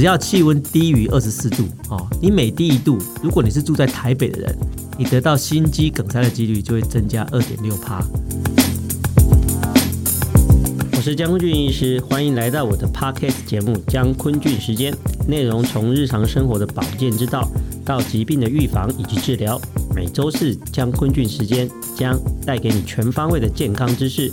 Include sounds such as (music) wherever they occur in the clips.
只要气温低于二十四度，哦，你每低一度，如果你是住在台北的人，你得到心肌梗塞的几率就会增加二点六趴。我是江坤俊医师，欢迎来到我的 Podcast 节目《江坤俊时间》，内容从日常生活的保健之道到疾病的预防以及治疗，每周四江坤俊时间将带给你全方位的健康知识。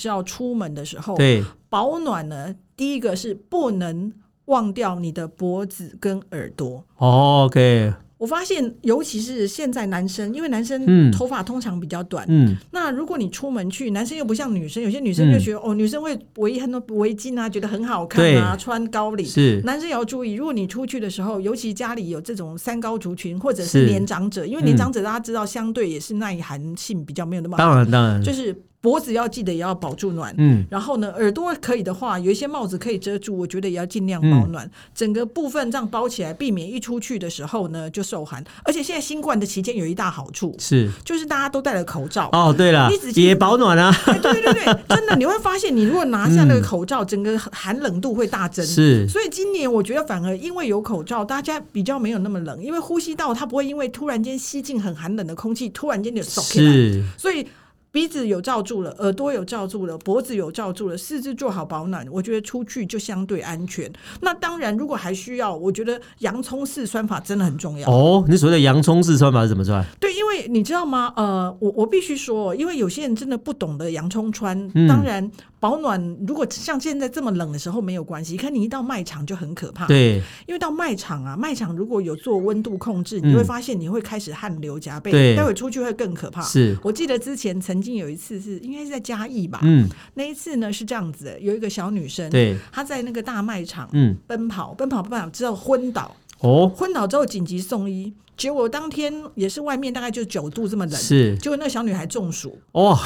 是要出门的时候，对保暖呢，第一个是不能忘掉你的脖子跟耳朵。哦，OK。我发现，尤其是现在男生，因为男生头发通常比较短，嗯，那如果你出门去，男生又不像女生，有些女生就觉得、嗯、哦，女生会围很多围巾啊，觉得很好看啊，穿高领。是，男生也要注意，如果你出去的时候，尤其家里有这种三高族群或者是年长者，因为年长者大家知道，相对也是耐寒性比较没有那么好，当然当然就是。脖子要记得也要保住暖，嗯，然后呢，耳朵可以的话，有一些帽子可以遮住，我觉得也要尽量保暖，嗯、整个部分这样包起来，避免一出去的时候呢就受寒。而且现在新冠的期间有一大好处是，就是大家都戴了口罩。哦，对了，也保暖啊。对对对，(laughs) 真的你会发现，你如果拿下那个口罩，嗯、整个寒冷度会大增。是，所以今年我觉得反而因为有口罩，大家比较没有那么冷，因为呼吸道它不会因为突然间吸进很寒冷的空气，突然间就走起来。是，所以。鼻子有罩住了，耳朵有罩住了，脖子有罩住了，四肢做好保暖，我觉得出去就相对安全。那当然，如果还需要，我觉得洋葱式穿法真的很重要。哦，你所谓的洋葱式穿法是怎么穿？对，因为你知道吗？呃，我我必须说，因为有些人真的不懂得洋葱穿，嗯、当然。保暖，如果像现在这么冷的时候没有关系，看你一到卖场就很可怕。对，因为到卖场啊，卖场如果有做温度控制，你会发现你会开始汗流浃背，对，待会出去会更可怕。是，我记得之前曾经有一次是应该是在嘉义吧，嗯，那一次呢是这样子的，有一个小女生，对，她在那个大卖场，嗯，奔跑，奔跑，奔跑之后昏倒，哦，昏倒之后紧急送医，结果当天也是外面大概就九度这么冷，是，结果那个小女孩中暑，哦。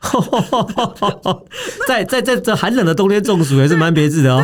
(laughs) 在在在这寒冷的冬天中暑也是蛮别致的哦。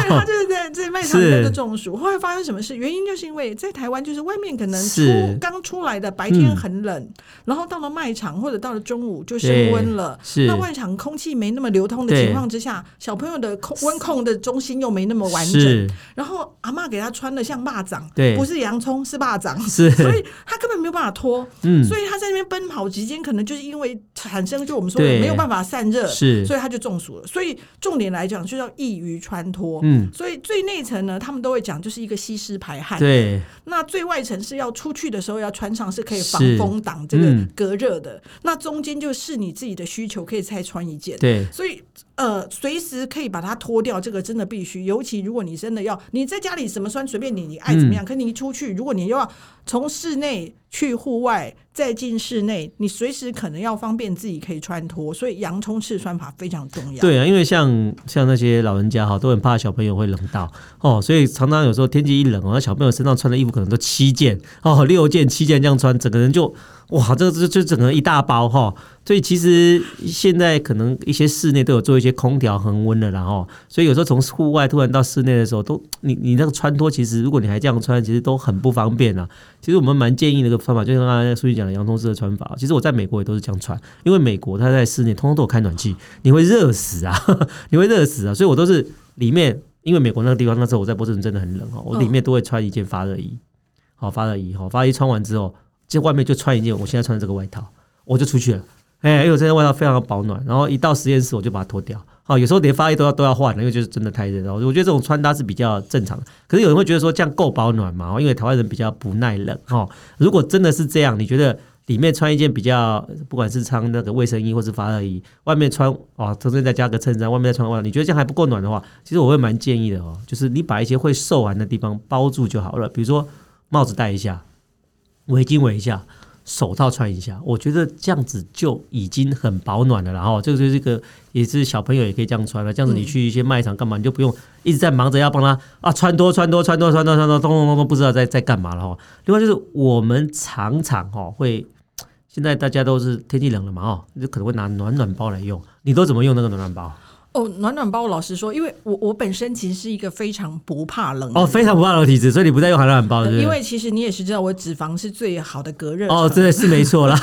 在在卖场里的中暑。后来发生什么事？原因就是因为在台湾，就是外面可能出刚出来的白天很冷，然后到了卖场或者到了中午就升温了。是。那外场空气没那么流通的情况之下，小朋友的控温控的中心又没那么完整。然后阿妈给他穿的像蚂蚱，对，不是洋葱是蚂蚱，是。所以他根本没有办法脱。嗯。所以他在那边奔跑期间，可能就是因为产生就我们说的没有办法散热，是，所以他就中暑了。所以重点来讲，就叫易于穿脱。嗯，所以最内层呢，他们都会讲，就是一个吸湿排汗。对，那最外层是要出去的时候要穿上，是可以防风挡这个隔热的。嗯、那中间就是你自己的需求，可以再穿一件。对，所以呃，随时可以把它脱掉，这个真的必须。尤其如果你真的要，你在家里什么穿随便你，你爱怎么样。嗯、可你一出去，如果你又要从室内去户外，再进室内，你随时可能要方便自己可以穿脱，所以洋葱式穿法非常重要。对啊，因为像像那些老人家哈，都很怕小朋友会冷到哦，所以常常有时候天气一冷哦，那小朋友身上穿的衣服可能都七件哦，六件、七件这样穿，整个人就哇，这个就就整个一大包哈。所以其实现在可能一些室内都有做一些空调恒温的，然后所以有时候从户外突然到室内的时候，都你你那个穿脱，其实如果你还这样穿，其实都很不方便啊。其实我们蛮建议那个方法，就像刚才书记讲的洋葱式的穿法。其实我在美国也都是这样穿，因为美国它在室内通通都有开暖气，你会热死啊，(laughs) 你会热死啊。所以我都是里面，因为美国那个地方那时候我在波士顿真的很冷哦，我里面都会穿一件发热衣，好发热衣，好发热衣穿完之后，其实外面就穿一件我现在穿的这个外套，我就出去了。哎，因为我这件外套非常的保暖，然后一到实验室我就把它脱掉。好，有时候连发热衣都要都要换了，因为就是真的太热了。我觉得这种穿搭是比较正常的。可是有人会觉得说这样够保暖吗？因为台湾人比较不耐冷。哈，如果真的是这样，你觉得里面穿一件比较，不管是穿那个卫生衣或是发热衣，外面穿哦，中间再加个衬衫，外面再穿外套，你觉得这样还不够暖的话，其实我会蛮建议的哦，就是你把一些会受寒的地方包住就好了。比如说帽子戴一下，围巾围一下。手套穿一下，我觉得这样子就已经很保暖了。然后这个就是这个也是小朋友也可以这样穿了。这样子你去一些卖场干嘛，你就不用一直在忙着要帮他啊穿脱穿脱穿脱穿脱穿脱，咚咚咚咚，不知道在在干嘛了哈。另外就是我们常常哈会，现在大家都是天气冷了嘛哈，就可能会拿暖暖包来用。你都怎么用那个暖暖包？哦，暖暖包，老实说，因为我我本身其实是一个非常不怕冷哦，非常不怕冷的体质，所以你不再用寒暖包是不是？因为其实你也是知道，我脂肪是最好的隔热哦，真的是没错啦。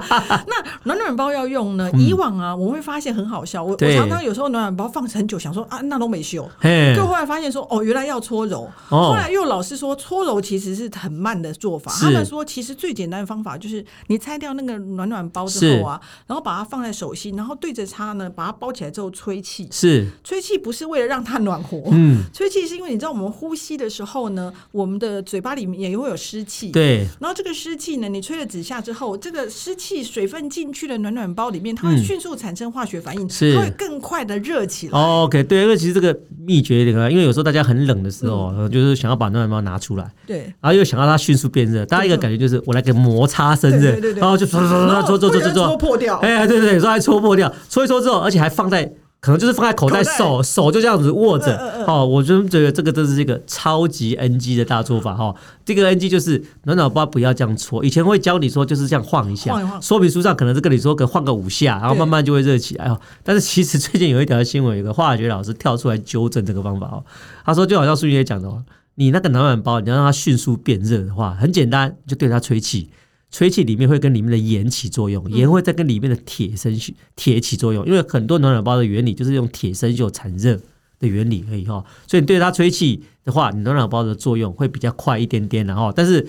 (laughs) 那暖暖包要用呢？以往啊，我会发现很好笑，我我常常有时候暖暖包放很久，想说啊，那都没修，就后来发现说哦，原来要搓揉。后来又老师说搓揉其实是很慢的做法，他们说其实最简单的方法就是你拆掉那个暖暖包之后啊，然后把它放在手心，然后对着它呢，把它包起来之后吹。气。是。吹气不是为了让它暖和，嗯，吹气是因为你知道我们呼吸的时候呢，我们的嘴巴里面也会有湿气，对，然后这个湿气呢，你吹了几下之后，这个湿气水分进去的暖暖包里面，它会迅速产生化学反应，它会更快的热起来。OK，对，因为其实这个秘诀点啊，因为有时候大家很冷的时候，就是想要把暖暖包拿出来，对，然后又想要它迅速变热，大家一个感觉就是我来给摩擦生热，然后就搓搓搓搓搓破掉，哎，对对对，搓搓搓破掉，搓一搓之后，而且还放在。可能就是放在口袋，手手就这样子握着，哦，我真觉得这个真是一个超级 NG 的大做法哈。这个 NG 就是暖暖包不要这样搓，以前会教你说就是这样晃一下，说明书上可能是跟你说可晃个五下，然后慢慢就会热起来哦。但是其实最近有一条新闻，有个化学老师跳出来纠正这个方法哦。他说就好像书里也讲的，你那个暖暖包你要让它迅速变热的话，很简单，就对它吹气。吹气里面会跟里面的盐起作用，盐会再跟里面的铁生锈铁起作用，因为很多暖暖包的原理就是用铁生锈产热的原理而已哈，所以你对它吹气的话，你暖暖包的作用会比较快一点点然后，但是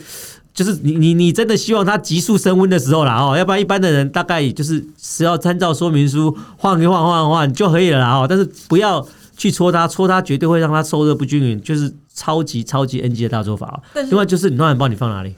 就是你你你真的希望它急速升温的时候啦哦，要不然一般的人大概就是只要参照说明书晃一晃晃一晃就可以了啦哦，但是不要去搓它，搓它绝对会让它受热不均匀，就是超级超级 NG 的大做法啊。另外就是你暖暖包你放哪里？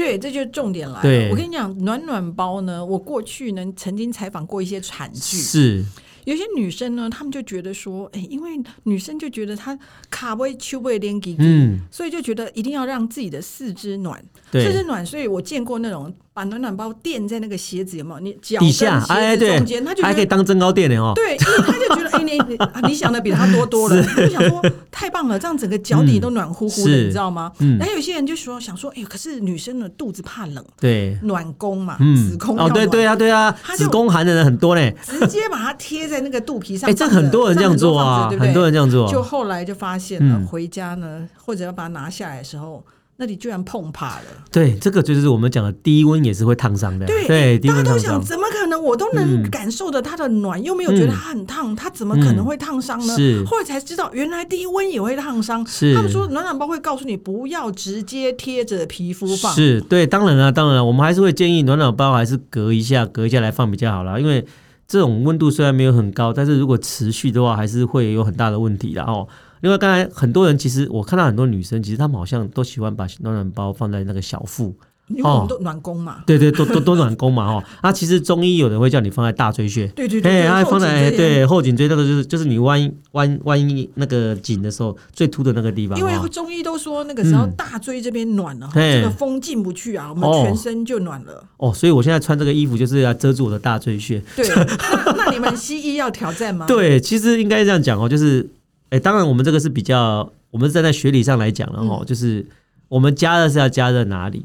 对，这就是重点来了。我跟你讲，暖暖包呢，我过去呢曾经采访过一些惨剧，是有些女生呢，她们就觉得说，哎，因为女生就觉得她卡位秋位连给，嗯，所以就觉得一定要让自己的四肢暖，四肢暖。所以我见过那种。把暖暖包垫在那个鞋子有没有？你脚底下哎，对，中间他就还可以当增高垫的哦。对，因为他就觉得哎，你你想的比他多多了，(laughs) 他就想说太棒了，这样整个脚底都暖乎乎的，你知道吗？嗯。然后有些人就说想说，哎，可是女生的肚子怕冷，对，暖宫嘛，子宫哦，对对啊，对啊，子宫寒的人很多嘞，直接把它贴在那个肚皮上。(laughs) 哎，这很多人这样做啊，很多人这样做。就后来就发现了，回家呢，或者要把它拿下来的时候。那里居然碰怕了，对，这个就是我们讲的低温也是会烫伤的。对，对，大家都想，怎么可能？我都能感受到它的暖，嗯、又没有觉得它很烫，它怎么可能会烫伤呢？是、嗯，后来才知道，原来低温也会烫伤。是，他们说暖暖包会告诉你不要直接贴着皮肤放。是对，当然了，当然了，我们还是会建议暖暖包还是隔一下，隔一下来放比较好啦，因为这种温度虽然没有很高，但是如果持续的话，还是会有很大的问题的哦。另外，刚才很多人其实我看到很多女生，其实她们好像都喜欢把暖暖包放在那个小腹，因为我们都暖宫嘛。对对，都都 (laughs) 都暖宫嘛哦。啊，其实中医有人会叫你放在大椎穴，对对对，哎，放在对后颈椎那个就是就是你弯弯弯那个颈的时候最凸的那个地方。因为中医都说那个时候大椎这边暖了，这个风进不去啊，我们全身就暖了。哦，所以我现在穿这个衣服就是要遮住我的大椎穴。对，那那你们西医要挑战吗？(laughs) 对，其实应该这样讲哦，就是。哎，当然，我们这个是比较，我们是站在学理上来讲了哦，嗯、就是我们加热是要加热哪里？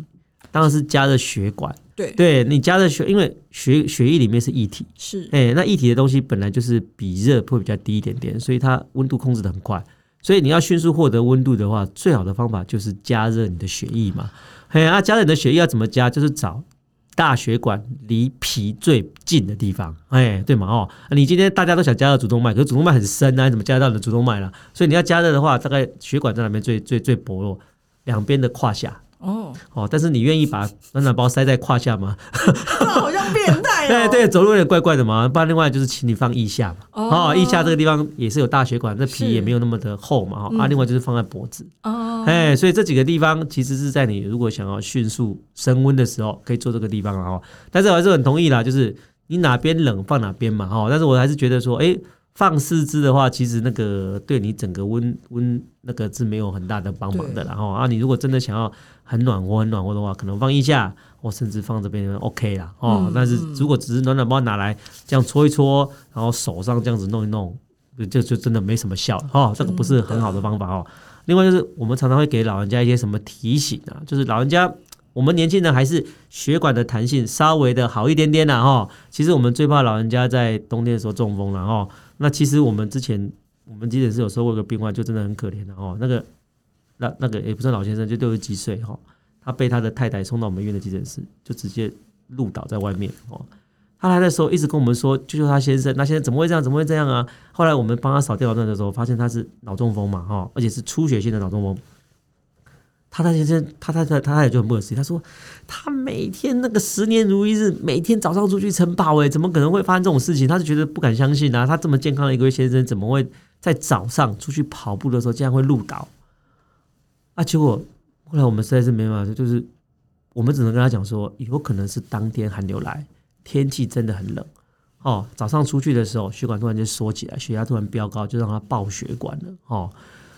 当然是加热血管。对，对你加热血，因为血血液里面是液体，是，哎，那液体的东西本来就是比热会比较低一点点，所以它温度控制的很快。所以你要迅速获得温度的话，最好的方法就是加热你的血液嘛。嘿，啊，加热你的血液要怎么加？就是找。大血管离皮最近的地方，哎，对嘛？哦，你今天大家都想加热主动脉，可是主动脉很深啊，你怎么加热到你的主动脉了？所以你要加热的话，大概血管在哪边最最最薄弱？两边的胯下。哦哦，但是你愿意把暖暖包塞在胯下吗？(laughs) 好像变对对，走路有点怪怪的嘛。不然另外就是请你放腋下嘛。哦，腋下这个地方也是有大血管，那皮也没有那么的厚嘛。啊，另外就是放在脖子。哦，哎，所以这几个地方其实是在你如果想要迅速升温的时候，可以做这个地方了哈。但是我还是很同意啦，就是你哪边冷放哪边嘛。哈，但是我还是觉得说，哎。放四肢的话，其实那个对你整个温温那个是没有很大的帮忙的。然后啊，你如果真的想要很暖和、很暖和的话，可能放一下，或甚至放这边 OK 啦。哦，但是如果只是暖暖包拿来这样搓一搓，然后手上这样子弄一弄，就就真的没什么效哦。这个不是很好的方法哦。另外就是我们常常会给老人家一些什么提醒啊，就是老人家我们年轻人还是血管的弹性稍微的好一点点啦哈。其实我们最怕老人家在冬天的时候中风了哈。那其实我们之前我们急诊室有收过一个病患，就真的很可怜的哦。那个那那个也不是老先生，就六十几岁哈，他被他的太太送到我们医院的急诊室，就直接路倒在外面哦。他来的时候一直跟我们说，救救他先生，那先生怎么会这样？怎么会这样啊？后来我们帮他扫电脑断的时候，发现他是脑中风嘛哈，而且是出血性的脑中风。他他先生，他他他他也就很不可思议。他说，他每天那个十年如一日，每天早上出去晨跑，哎，怎么可能会发生这种事情？他就觉得不敢相信啊！他这么健康的一个先生，怎么会在早上出去跑步的时候竟然会路倒？啊！结果后来我们实在是没办法，就是我们只能跟他讲说，有可能是当天寒流来，天气真的很冷哦。早上出去的时候，血管突然间缩起来，血压突然飙高，就让他爆血管了哦。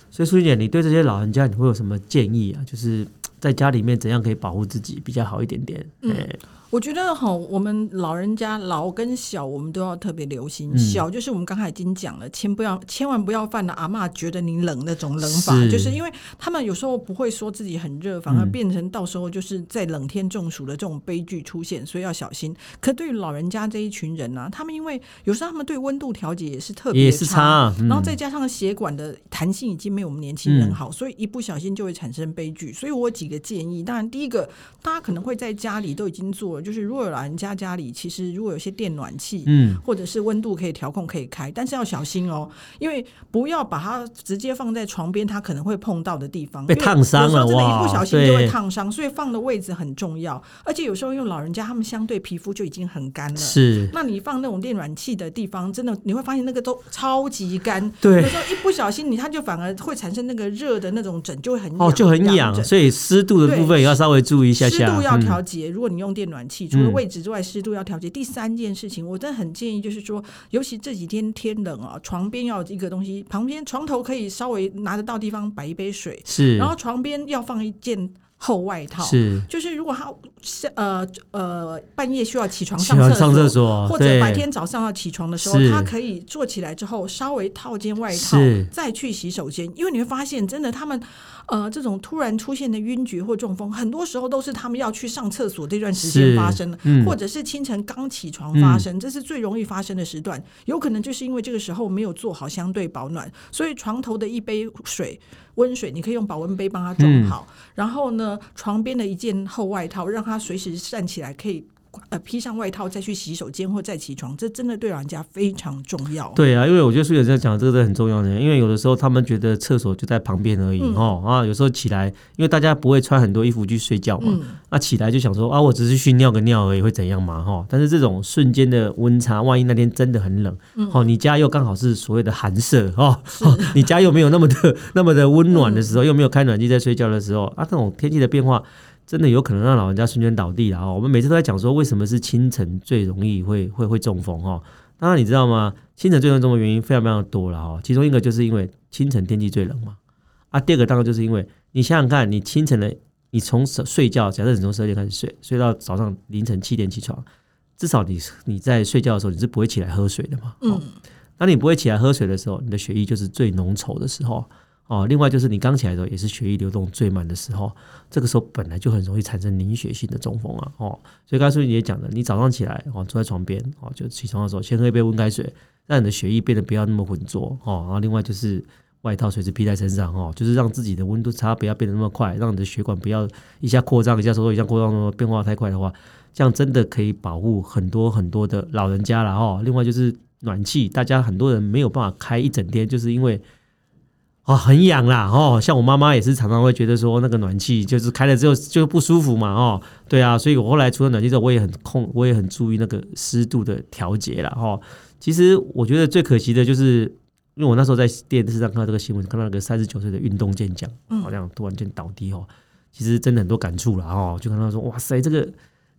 所以，淑妮姐，你对这些老人家，你会有什么建议啊？就是在家里面怎样可以保护自己比较好一点点？嗯。我觉得哈，我们老人家老跟小，我们都要特别留心。小就是我们刚才已经讲了，千不要千万不要犯了阿嬷觉得你冷那种冷法，是就是因为他们有时候不会说自己很热，反而变成到时候就是在冷天中暑的这种悲剧出现，所以要小心。可对于老人家这一群人呢、啊，他们因为有时候他们对温度调节也是特别差，然后再加上血管的弹性已经没有我们年轻人好，所以一不小心就会产生悲剧。所以我有几个建议，当然第一个，大家可能会在家里都已经做了，就是如果有老人家家里其实如果有些电暖气，嗯，或者是温度可以调控可以开，但是要小心哦，因为不要把它直接放在床边，它可能会碰到的地方被烫伤了，真的，一不小心就会烫伤，所以放的位置很重要。而且有时候因为老人家他们相对皮肤就已经很干了，是，那你放那种电暖气的地方，真的你会发现那个都超级干，对，有时候一不小心你它就反而会产生那个热的那种疹，就会很哦，就很痒，所以。湿度的部分也要稍微注意一下下，湿度要调节。如果你用电暖气，除了位置之外，湿度要调节。第三件事情，我真的很建议，就是说，尤其这几天天冷啊，床边要有一个东西，旁边床头可以稍微拿得到地方摆一杯水，是，然后床边要放一件厚外套，是，就是如果他呃呃半夜需要起床上厕所，或者白天早上要起床的时候，他可以坐起来之后稍微套件外套，再去洗手间，因为你会发现，真的他们。呃，这种突然出现的晕厥或中风，很多时候都是他们要去上厕所这段时间发生的，嗯、或者是清晨刚起床发生，嗯、这是最容易发生的时段。有可能就是因为这个时候没有做好相对保暖，所以床头的一杯水温水，你可以用保温杯帮他装好，嗯、然后呢，床边的一件厚外套，让他随时站起来可以。呃，披上外套再去洗手间或再起床，这真的对老人家非常重要。对啊，因为我觉得苏姐在讲这个是很重要的，因为有的时候他们觉得厕所就在旁边而已哦、嗯、啊，有时候起来，因为大家不会穿很多衣服去睡觉嘛，那、嗯啊、起来就想说啊，我只是去尿个尿而已，会怎样嘛哈？但是这种瞬间的温差，万一那天真的很冷，哦、嗯，你家又刚好是所谓的寒舍哦，是 (laughs) 你家又没有那么的那么的温暖的时候，嗯、又没有开暖气在睡觉的时候啊，这种天气的变化。真的有可能让老人家瞬间倒地了哦！我们每次都在讲说，为什么是清晨最容易会会会中风哦？当然你知道吗？清晨最容易中风原因非常非常多了哦。其中一个就是因为清晨天气最冷嘛。啊，第二个当然就是因为你想想看，你清晨的你从睡觉，假设你从十二点开始睡，睡到早上凌晨七点起床，至少你你在睡觉的时候你是不会起来喝水的嘛。嗯。当你不会起来喝水的时候，你的血液就是最浓稠的时候。哦，另外就是你刚起来的时候，也是血液流动最慢的时候，这个时候本来就很容易产生凝血性的中风啊。哦，所以刚才淑妮也讲了，你早上起来哦，坐在床边哦，就起床的时候先喝一杯温开水，让你的血液变得不要那么浑浊哦。然后另外就是外套随时披在身上哦，就是让自己的温度差不要变得那么快，让你的血管不要一下扩张，一下收缩，一下扩张，变化太快的话，这样真的可以保护很多很多的老人家了哦。另外就是暖气，大家很多人没有办法开一整天，就是因为。哦，很痒啦，哦，像我妈妈也是常常会觉得说那个暖气就是开了之后就不舒服嘛，哦，对啊，所以我后来除了暖气之后，我也很控，我也很注意那个湿度的调节啦。哈。其实我觉得最可惜的就是，因为我那时候在电视上看到这个新闻，看到那个三十九岁的运动健将，好像突然间倒地哦，其实真的很多感触了哦，就看到说哇塞，这个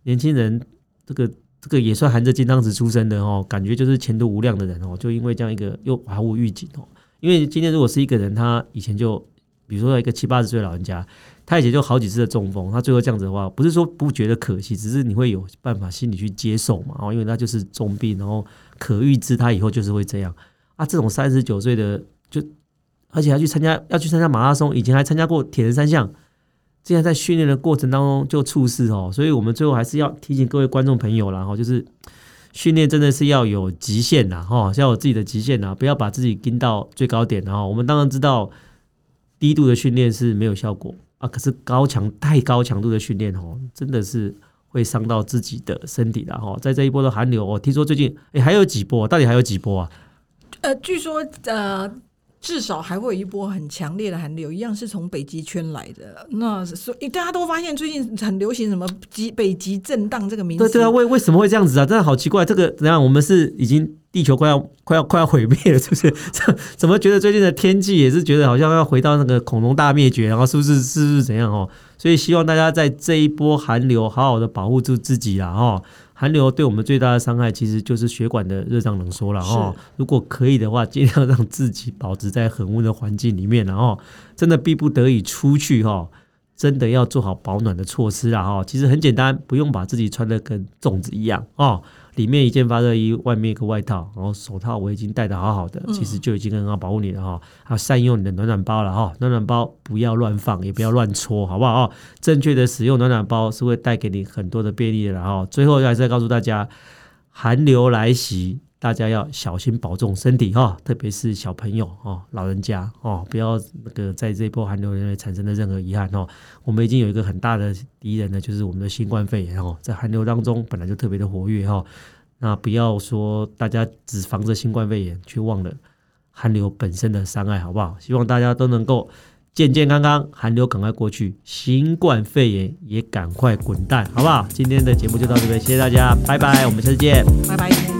年轻人，这个这个也算含着金汤匙出生的哦，感觉就是前途无量的人哦，就因为这样一个又毫无预警哦。因为今天如果是一个人，他以前就，比如说一个七八十岁的老人家，他以前就好几次的中风，他最后这样子的话，不是说不觉得可惜，只是你会有办法心里去接受嘛，哦，因为他就是重病，然后可预知他以后就是会这样啊。这种三十九岁的，就而且还去参加要去参加马拉松，以前还参加过铁人三项，竟然在训练的过程当中就猝死哦，所以我们最后还是要提醒各位观众朋友啦，哈，就是训练真的是要有极限的哈，要有自己的极限呐，不要把自己盯到最高点，然后我们当然知道低度的训练是没有效果啊，可是高强太高强度的训练哦，真的是会伤到自己的身体的哈。在这一波的寒流，我听说最近诶还有几波，到底还有几波啊？呃，据说呃。至少还会有一波很强烈的寒流，一样是从北极圈来的。那所以大家都发现最近很流行什么极北极震荡这个名字。对对啊，为为什么会这样子啊？真的好奇怪。这个怎样？我们是已经地球快要快要快要毁灭了，是不是？(laughs) 怎么觉得最近的天气也是觉得好像要回到那个恐龙大灭绝？然后是不是是不是怎样哦？所以希望大家在这一波寒流好好的保护住自己啦哈。寒流对我们最大的伤害，其实就是血管的热胀冷缩了哦。如果可以的话，尽量让自己保持在恒温的环境里面，然后真的逼不得已出去哈，真的要做好保暖的措施啦哈。其实很简单，不用把自己穿的跟粽子一样哦。里面一件发热衣，外面一个外套，然后手套、我已经戴的好好的，其实就已经很好保护你了哈。啊，善用你的暖暖包了哈，暖暖包不要乱放，也不要乱搓，好不好？正确的使用暖暖包是会带给你很多的便利的哈。最后还是要告诉大家，寒流来袭。大家要小心保重身体哈，特别是小朋友哦、老人家哦，不要那个在这波寒流里面产生的任何遗憾哦。我们已经有一个很大的敌人呢，就是我们的新冠肺炎哦，在寒流当中本来就特别的活跃哈。那不要说大家只防着新冠肺炎，却忘了寒流本身的伤害，好不好？希望大家都能够健健康康，寒流赶快过去，新冠肺炎也赶快滚蛋，好不好？今天的节目就到这边，谢谢大家，拜拜，我们下次见，拜拜。